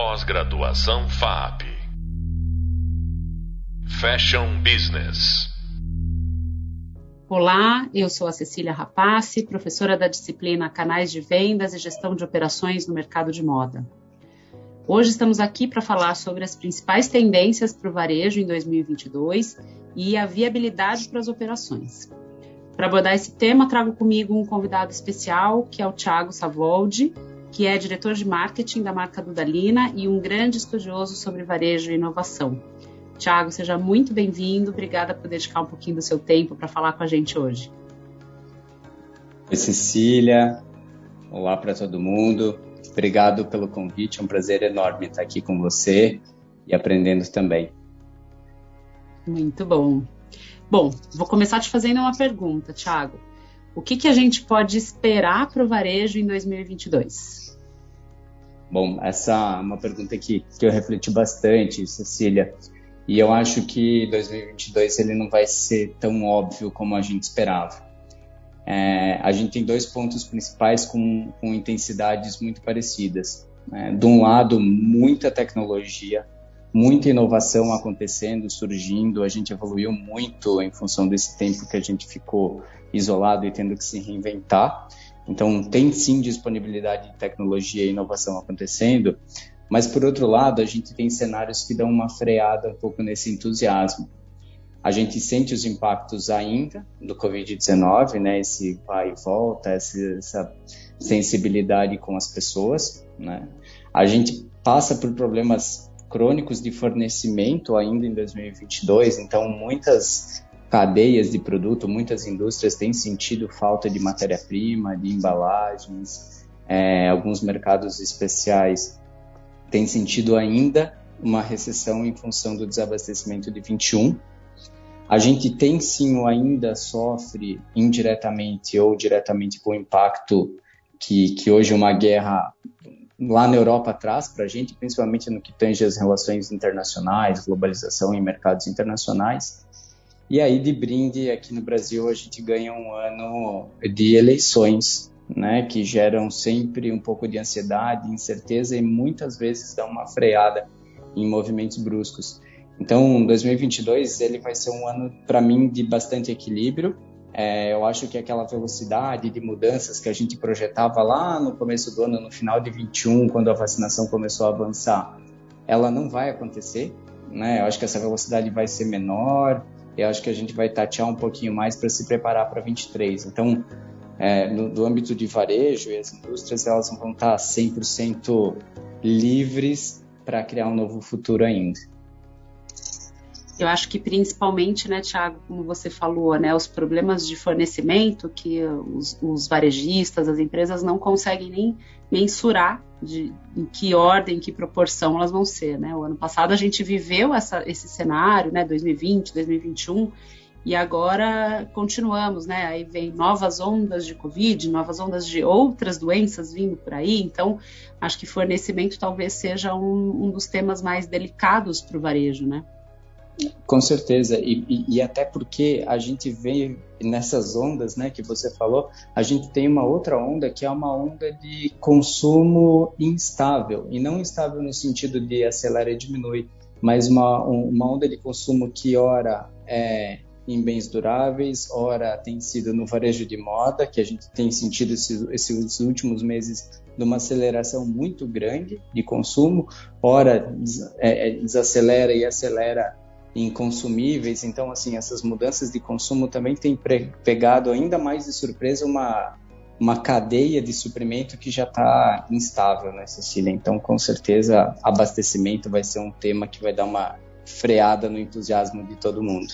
Pós-graduação FAP. Fashion Business. Olá, eu sou a Cecília Rapace, professora da disciplina Canais de Vendas e Gestão de Operações no Mercado de Moda. Hoje estamos aqui para falar sobre as principais tendências para o varejo em 2022 e a viabilidade para as operações. Para abordar esse tema, trago comigo um convidado especial, que é o Thiago Savoldi, que é diretor de marketing da marca Dudalina e um grande estudioso sobre varejo e inovação. Tiago, seja muito bem-vindo. Obrigada por dedicar um pouquinho do seu tempo para falar com a gente hoje. Oi, Cecília. Olá para todo mundo. Obrigado pelo convite. É um prazer enorme estar aqui com você e aprendendo também. Muito bom. Bom, vou começar te fazendo uma pergunta, Tiago. O que, que a gente pode esperar para o varejo em 2022? Bom, essa é uma pergunta que, que eu refleti bastante, Cecília. E eu acho que 2022 ele não vai ser tão óbvio como a gente esperava. É, a gente tem dois pontos principais com, com intensidades muito parecidas. Né? De um lado, muita tecnologia, muita inovação acontecendo, surgindo. A gente evoluiu muito em função desse tempo que a gente ficou isolado e tendo que se reinventar. Então, tem sim disponibilidade de tecnologia e inovação acontecendo, mas por outro lado, a gente tem cenários que dão uma freada um pouco nesse entusiasmo. A gente sente os impactos ainda do Covid-19, né? Esse vai e volta, essa, sensibilidade com as pessoas, né? A gente passa por problemas crônicos de fornecimento ainda em 2022, então muitas cadeias de produto, muitas indústrias têm sentido falta de matéria-prima, de embalagens, é, alguns mercados especiais têm sentido ainda uma recessão em função do desabastecimento de 21. A gente tem sim ou ainda sofre indiretamente ou diretamente com o impacto que, que hoje uma guerra lá na Europa traz para a gente, principalmente no que tange as relações internacionais, globalização em mercados internacionais. E aí, de brinde, aqui no Brasil, a gente ganha um ano de eleições, né, que geram sempre um pouco de ansiedade, incerteza e muitas vezes dão uma freada em movimentos bruscos. Então, 2022 ele vai ser um ano para mim de bastante equilíbrio. É, eu acho que aquela velocidade de mudanças que a gente projetava lá no começo do ano, no final de 21, quando a vacinação começou a avançar, ela não vai acontecer. Né? Eu acho que essa velocidade vai ser menor eu acho que a gente vai tatear um pouquinho mais para se preparar para 23. Então, é, no, do âmbito de varejo as indústrias, elas não vão estar 100% livres para criar um novo futuro ainda. Eu acho que principalmente, né, Tiago, como você falou, né, os problemas de fornecimento que os, os varejistas, as empresas não conseguem nem mensurar de em que ordem, em que proporção elas vão ser, né? O ano passado a gente viveu essa, esse cenário, né, 2020, 2021, e agora continuamos, né? Aí vem novas ondas de Covid, novas ondas de outras doenças vindo por aí. Então, acho que fornecimento talvez seja um, um dos temas mais delicados para o varejo, né? Com certeza, e, e, e, até porque a gente vê nessas ondas, né, que você falou, a gente tem uma outra onda que é uma onda de consumo instável, e não instável no sentido de acelera e diminui, mas uma, uma onda de consumo que ora é em bens duráveis, ora tem sido no varejo de moda, que a gente tem sentido esses, esses últimos meses de uma aceleração muito grande de consumo, ora é, é desacelera e acelera em consumíveis. Então, assim, essas mudanças de consumo também têm pegado ainda mais de surpresa uma, uma cadeia de suprimento que já está instável, né, Cecília? Então, com certeza, abastecimento vai ser um tema que vai dar uma freada no entusiasmo de todo mundo.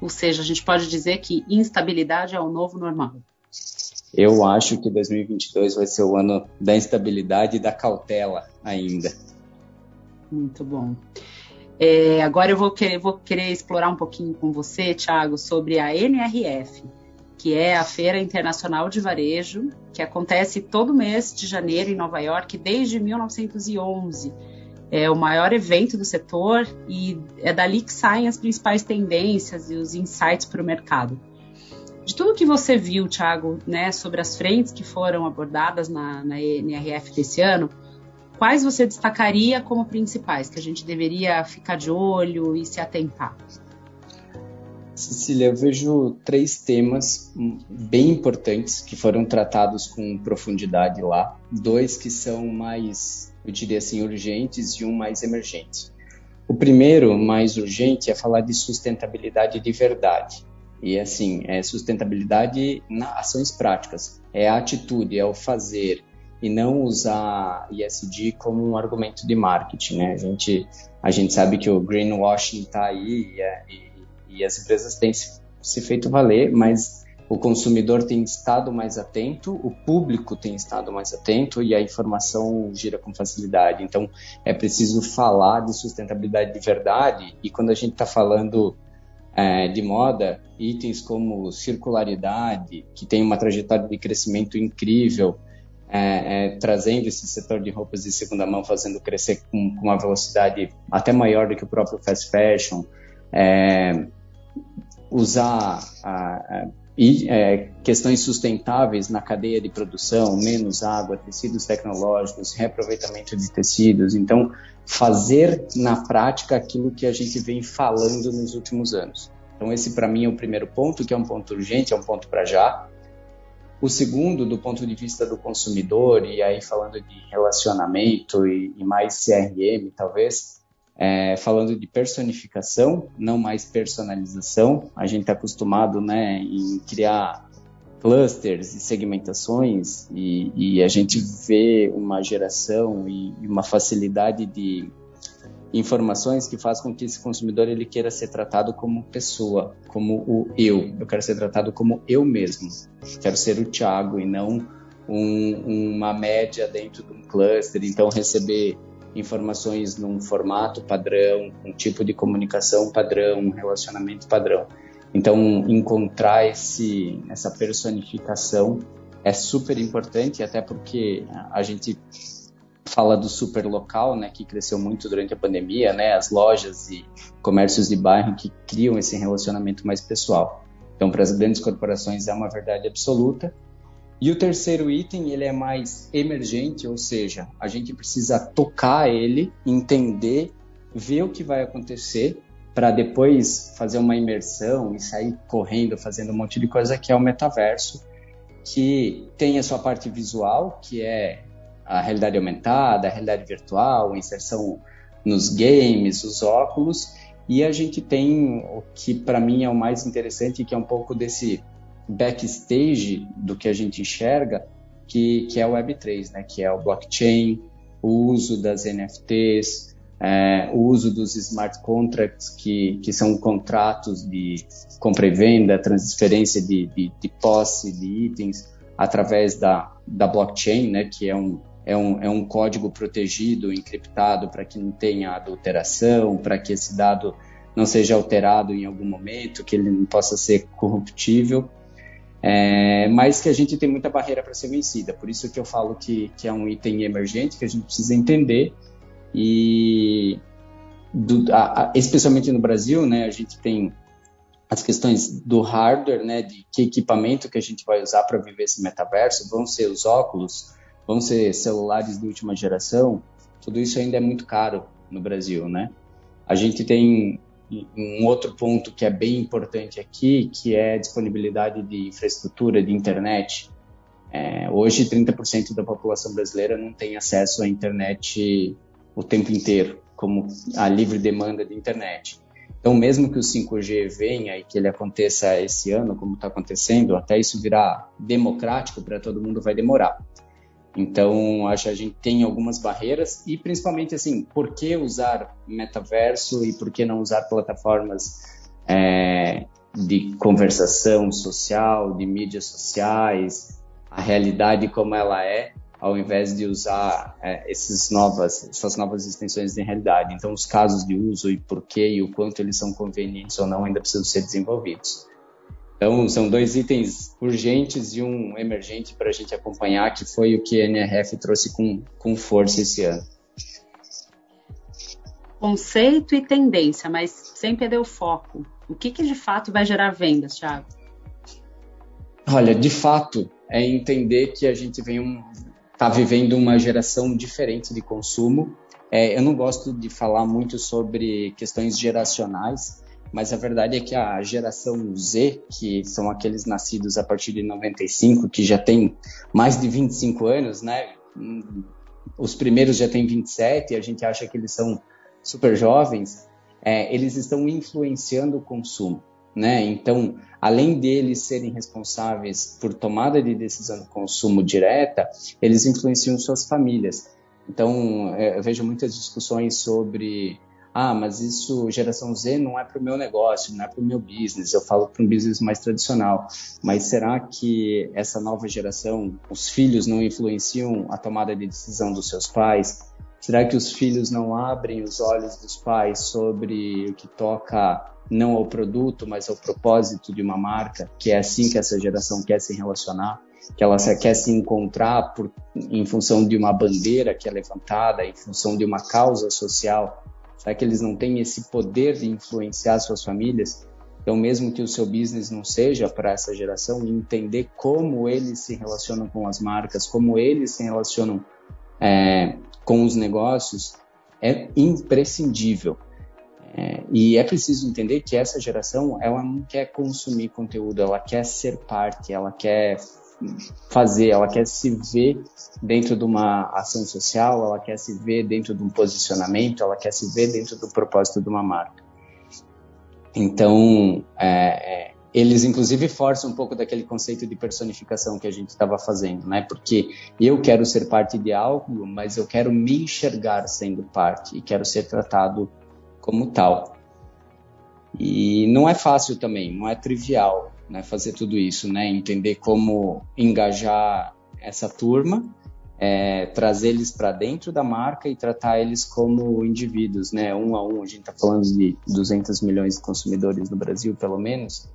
Ou seja, a gente pode dizer que instabilidade é o novo normal. Eu acho que 2022 vai ser o ano da instabilidade e da cautela ainda. Muito bom. É, agora eu vou querer, vou querer explorar um pouquinho com você, Thiago, sobre a NRF, que é a Feira Internacional de Varejo, que acontece todo mês de janeiro em Nova York desde 1911. É o maior evento do setor e é dali que saem as principais tendências e os insights para o mercado. De tudo que você viu, Thiago, né, sobre as frentes que foram abordadas na, na NRF desse ano, quais você destacaria como principais que a gente deveria ficar de olho e se atentar? Cecília, eu vejo três temas bem importantes que foram tratados com profundidade lá. Dois que são mais, eu diria assim, urgentes e um mais emergente. O primeiro, mais urgente, é falar de sustentabilidade de verdade. E assim, é sustentabilidade na ações práticas. É a atitude, é o fazer, e não usar ESG como um argumento de marketing, né? A gente, a gente sabe que o greenwashing está aí e, é, e e as empresas têm se, se feito valer, mas o consumidor tem estado mais atento, o público tem estado mais atento e a informação gira com facilidade. Então, é preciso falar de sustentabilidade de verdade. E quando a gente está falando é, de moda, itens como circularidade, que tem uma trajetória de crescimento incrível, é, é, trazendo esse setor de roupas de segunda mão, fazendo crescer com, com uma velocidade até maior do que o próprio fast fashion. É, usar a, a, é, questões sustentáveis na cadeia de produção, menos água, tecidos tecnológicos, reaproveitamento de tecidos. Então, fazer na prática aquilo que a gente vem falando nos últimos anos. Então, esse para mim é o primeiro ponto, que é um ponto urgente, é um ponto para já. O segundo, do ponto de vista do consumidor, e aí falando de relacionamento e, e mais CRM, talvez, é, falando de personificação, não mais personalização. A gente está acostumado né, em criar clusters e segmentações e, e, a gente vê uma geração e, e uma facilidade de informações que faz com que esse consumidor ele queira ser tratado como pessoa, como o eu. Eu quero ser tratado como eu mesmo. Quero ser o Thiago e não um, uma média dentro de um cluster. Então receber informações num formato padrão, um tipo de comunicação padrão, um relacionamento padrão. Então, encontrar esse, essa personificação é super importante, até porque a gente fala do super local, né, que cresceu muito durante a pandemia, né, as lojas e comércios de bairro que criam esse relacionamento mais pessoal. Então, para as grandes corporações é uma verdade absoluta, e o terceiro item, ele é mais emergente, ou seja, a gente precisa tocar ele, entender, ver o que vai acontecer, para depois fazer uma imersão e sair correndo, fazendo um monte de coisa, que é o metaverso, que tem a sua parte visual, que é a realidade aumentada, a realidade virtual, a inserção nos games, os óculos, e a gente tem o que para mim é o mais interessante, que é um pouco desse backstage do que a gente enxerga, que, que é o Web3, né? que é o blockchain, o uso das NFTs, é, o uso dos smart contracts, que, que são contratos de compra e venda, transferência de, de, de posse de itens através da, da blockchain, né? que é um, é um, é um código protegido, encriptado, para que não tenha adulteração, para que esse dado não seja alterado em algum momento, que ele não possa ser corruptível. É, mas que a gente tem muita barreira para ser vencida. Por isso que eu falo que, que é um item emergente que a gente precisa entender. E do, a, a, especialmente no Brasil, né, a gente tem as questões do hardware, né, de que equipamento que a gente vai usar para viver esse metaverso, vão ser os óculos, vão ser celulares de última geração, tudo isso ainda é muito caro no Brasil, né? A gente tem um outro ponto que é bem importante aqui, que é a disponibilidade de infraestrutura de internet. É, hoje, 30% da população brasileira não tem acesso à internet o tempo inteiro, como a livre demanda de internet. Então, mesmo que o 5G venha e que ele aconteça esse ano, como está acontecendo, até isso virar democrático para todo mundo vai demorar. Então, acho que a gente tem algumas barreiras e principalmente assim, por que usar metaverso e por que não usar plataformas é, de conversação social, de mídias sociais, a realidade como ela é, ao invés de usar é, esses novas, essas novas extensões de realidade. Então, os casos de uso e por que e o quanto eles são convenientes ou não ainda precisam ser desenvolvidos. Então, são dois itens urgentes e um emergente para a gente acompanhar, que foi o que a NRF trouxe com, com força esse ano. Conceito e tendência, mas sem perder o foco. O que, que de fato vai gerar vendas, Thiago? Olha, de fato, é entender que a gente vem um, está está vivendo uma geração diferente de consumo. É, eu não gosto de falar muito sobre questões geracionais, mas a verdade é que a geração Z, que são aqueles nascidos a partir de 95, que já tem mais de 25 anos, né? Os primeiros já têm 27, e a gente acha que eles são super jovens, é, eles estão influenciando o consumo. Né? Então, além deles serem responsáveis por tomada de decisão de consumo direta, eles influenciam suas famílias. Então, é, eu vejo muitas discussões sobre ah, mas isso, geração Z, não é para o meu negócio, não é para o meu business, eu falo para um business mais tradicional. Mas será que essa nova geração, os filhos não influenciam a tomada de decisão dos seus pais? Será que os filhos não abrem os olhos dos pais sobre o que toca não ao produto, mas ao propósito de uma marca, que é assim que essa geração quer se relacionar, que ela quer se encontrar por, em função de uma bandeira que é levantada, em função de uma causa social. Será que eles não têm esse poder de influenciar suas famílias? Então, mesmo que o seu business não seja para essa geração, entender como eles se relacionam com as marcas, como eles se relacionam é, com os negócios, é imprescindível. É, e é preciso entender que essa geração ela não quer consumir conteúdo, ela quer ser parte, ela quer fazer, ela quer se ver dentro de uma ação social, ela quer se ver dentro de um posicionamento, ela quer se ver dentro do propósito de uma marca. Então, é, é, eles inclusive forçam um pouco daquele conceito de personificação que a gente estava fazendo, né? Porque eu quero ser parte de algo, mas eu quero me enxergar sendo parte e quero ser tratado como tal. E não é fácil também, não é trivial né, fazer tudo isso, né? Entender como engajar essa turma, é, trazer eles para dentro da marca e tratar eles como indivíduos, né? Um a um, a gente está falando de 200 milhões de consumidores no Brasil, pelo menos.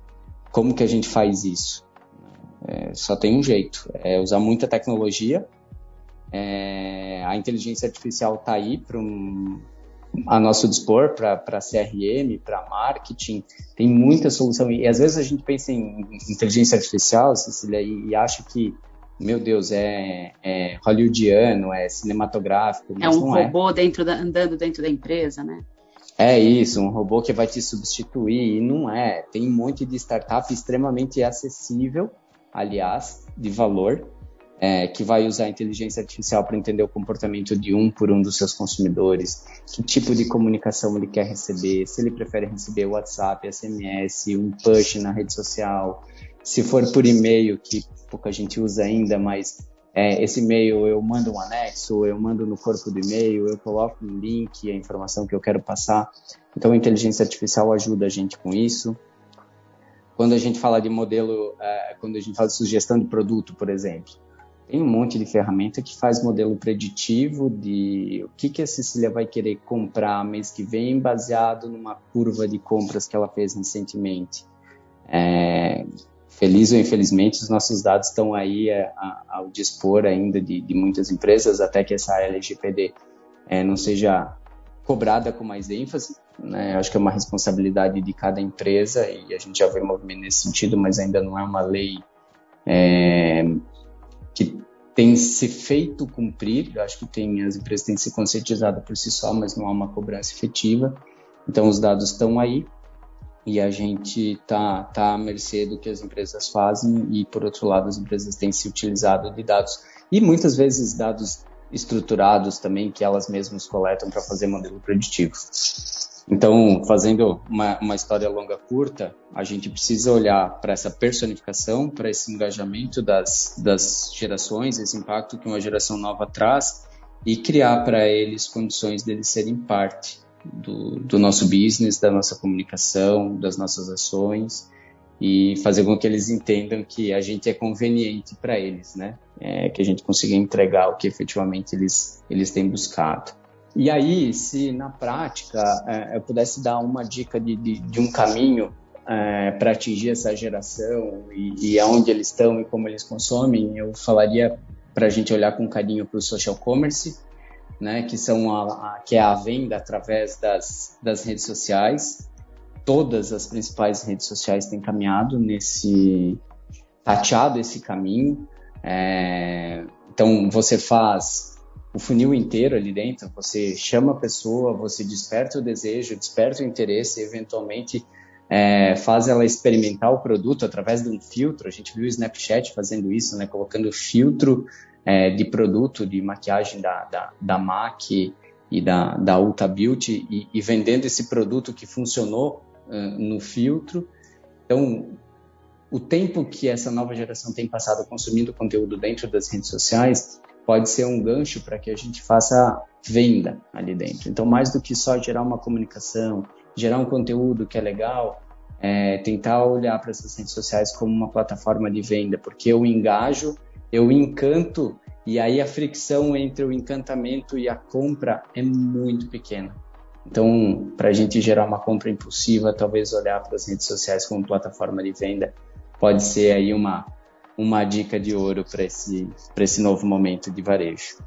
Como que a gente faz isso? É, só tem um jeito, é usar muita tecnologia. É, a inteligência artificial está aí para um, a nosso dispor para CRM, para marketing, tem muita solução. E às vezes a gente pensa em inteligência artificial, Cecília, e, e acha que, meu Deus, é, é hollywoodiano, é cinematográfico. é um é. robô é. dentro da, andando dentro da empresa, né? É isso, um robô que vai te substituir, e não é. Tem um monte de startup extremamente acessível, aliás, de valor, é, que vai usar inteligência artificial para entender o comportamento de um por um dos seus consumidores, que tipo de comunicação ele quer receber, se ele prefere receber WhatsApp, SMS, um push na rede social, se for por e-mail, que pouca gente usa ainda, mas é, esse e-mail eu mando um anexo, eu mando no corpo do e-mail, eu coloco um link, a informação que eu quero passar. Então a inteligência artificial ajuda a gente com isso. Quando a gente fala de modelo, é, quando a gente fala de sugestão de produto, por exemplo, tem um monte de ferramenta que faz modelo preditivo de o que, que a Cecília vai querer comprar mês que vem, baseado numa curva de compras que ela fez recentemente. É, feliz ou infelizmente, os nossos dados estão aí a, a, ao dispor ainda de, de, muitas empresas, até que essa LGPD é, não seja cobrada com mais ênfase. Né? Acho que é uma responsabilidade de cada empresa e a gente já vê movimento nesse sentido, mas ainda não é uma lei é, que tem se feito cumprir. Eu acho que tem as empresas têm se conscientizado por si só, mas não há uma cobrança efetiva. Então os dados estão aí e a gente tá tá à mercê do que as empresas fazem e por outro lado as empresas têm se utilizado de dados e muitas vezes dados estruturados também que elas mesmas coletam para fazer modelo preditivo. Então, fazendo uma, uma história longa curta, a gente precisa olhar para essa personificação, para esse engajamento das, das gerações, esse impacto que uma geração nova traz e criar para eles condições deles serem parte do, do nosso business, da nossa comunicação, das nossas ações e fazer com que eles entendam que a gente é conveniente para eles, né? É, que a gente consiga entregar o que efetivamente eles, eles têm buscado. E aí, se na prática é, eu pudesse dar uma dica de, de, de um caminho é, para atingir essa geração e, e aonde eles estão e como eles consomem, eu falaria para a gente olhar com carinho para o social commerce, né, que são a, a, que é a venda através das, das redes sociais. Todas as principais redes sociais têm caminhado nesse tateado esse caminho. É, Então, você faz o funil inteiro ali dentro, você chama a pessoa, você desperta o desejo, desperta o interesse, eventualmente é, faz ela experimentar o produto através de um filtro. A gente viu o Snapchat fazendo isso, né, colocando filtro é, de produto de maquiagem da, da, da MAC e da, da Ulta Beauty e, e vendendo esse produto que funcionou uh, no filtro. Então, o tempo que essa nova geração tem passado consumindo conteúdo dentro das redes sociais pode ser um gancho para que a gente faça venda ali dentro. Então, mais do que só gerar uma comunicação, gerar um conteúdo que é legal, é tentar olhar para essas redes sociais como uma plataforma de venda, porque eu engajo, eu encanto e aí a fricção entre o encantamento e a compra é muito pequena. Então, para a gente gerar uma compra impulsiva, talvez olhar para as redes sociais como plataforma de venda pode ser aí uma, uma dica de ouro para esse, esse novo momento de varejo.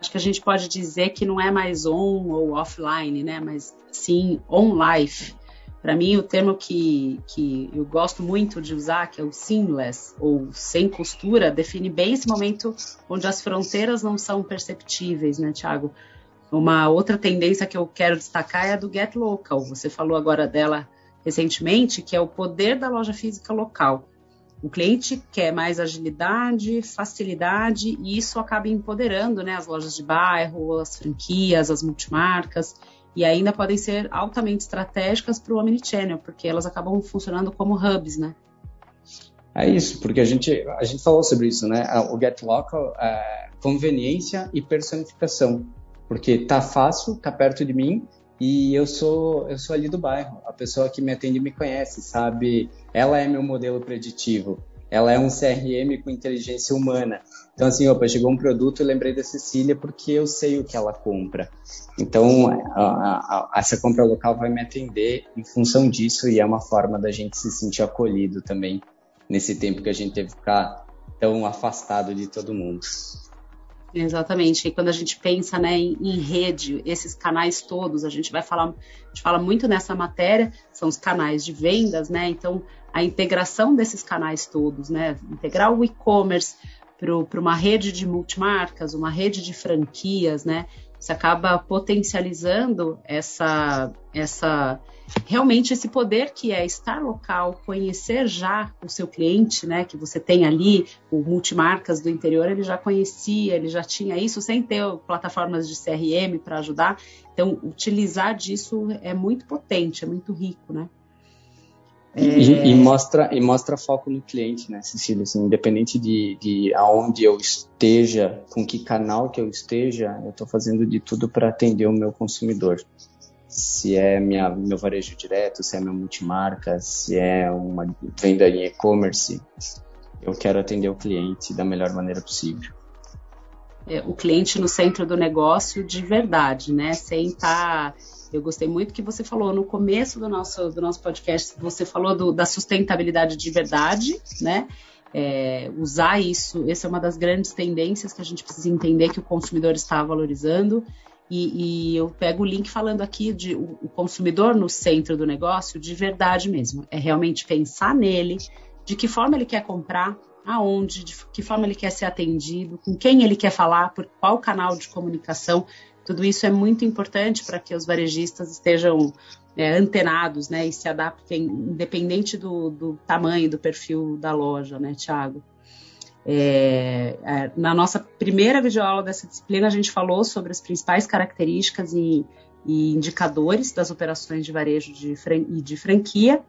Acho que a gente pode dizer que não é mais on ou offline, né? Mas sim on life. Para mim, o termo que, que eu gosto muito de usar, que é o seamless, ou sem costura, define bem esse momento onde as fronteiras não são perceptíveis, né, Tiago? Uma outra tendência que eu quero destacar é a do Get Local. Você falou agora dela recentemente, que é o poder da loja física local. O cliente quer mais agilidade, facilidade, e isso acaba empoderando né, as lojas de bairro, as franquias, as multimarcas e ainda podem ser altamente estratégicas para o Omnichannel, porque elas acabam funcionando como hubs, né? É isso, porque a gente, a gente falou sobre isso, né? O Get Local é conveniência e personificação, porque tá fácil, tá perto de mim e eu sou eu sou ali do bairro. A pessoa que me atende me conhece, sabe? Ela é meu modelo preditivo ela é um CRM com inteligência humana. Então, assim, opa, chegou um produto, eu lembrei da Cecília porque eu sei o que ela compra. Então, a, a, a, essa compra local vai me atender em função disso e é uma forma da gente se sentir acolhido também nesse tempo que a gente teve que ficar tão afastado de todo mundo. Exatamente. E quando a gente pensa né, em, em, rede, esses canais todos, a gente vai falar, a gente fala muito nessa matéria, são os canais de vendas, né? Então, a integração desses canais todos, né? Integrar o e-commerce para uma rede de multimarcas, uma rede de franquias, né? Você acaba potencializando essa, essa realmente esse poder que é estar local, conhecer já o seu cliente, né, que você tem ali, o multimarcas do interior, ele já conhecia, ele já tinha isso sem ter plataformas de CRM para ajudar. Então, utilizar disso é muito potente, é muito rico, né? E, é... e, mostra e mostra foco no cliente, né, Cecília? Assim, independente de, de aonde eu esteja, com que canal que eu esteja, eu estou fazendo de tudo para atender o meu consumidor. Se é minha, meu varejo direto, se é minha multimarca, se é uma venda em e-commerce, eu quero atender o cliente da melhor maneira possível. É, o cliente no centro do negócio de verdade, né? Sem estar. Tá eu gostei muito que você falou no começo do nosso, do nosso podcast, você falou do, da sustentabilidade de verdade, né? É, usar isso, essa é uma das grandes tendências que a gente precisa entender que o consumidor está valorizando. E, e eu pego o link falando aqui de o, o consumidor no centro do negócio de verdade mesmo. É realmente pensar nele, de que forma ele quer comprar, aonde, de que forma ele quer ser atendido, com quem ele quer falar, por qual canal de comunicação. Tudo isso é muito importante para que os varejistas estejam é, antenados né, e se adaptem, independente do, do tamanho, do perfil da loja, né, Tiago? É, é, na nossa primeira videoaula dessa disciplina, a gente falou sobre as principais características e, e indicadores das operações de varejo de, fran e de franquia.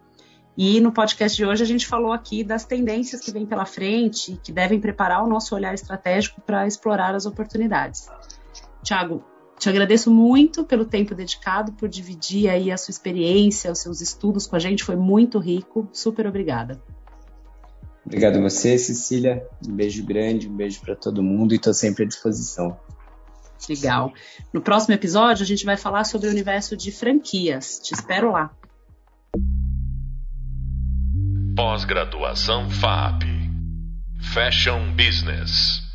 E no podcast de hoje a gente falou aqui das tendências que vêm pela frente e que devem preparar o nosso olhar estratégico para explorar as oportunidades. Tiago, te agradeço muito pelo tempo dedicado, por dividir aí a sua experiência, os seus estudos com a gente, foi muito rico. Super obrigada. Obrigado a você, Cecília. Um beijo grande, um beijo para todo mundo e estou sempre à disposição. Legal. No próximo episódio, a gente vai falar sobre o universo de franquias. Te espero lá. Pós-graduação FAP Fashion Business.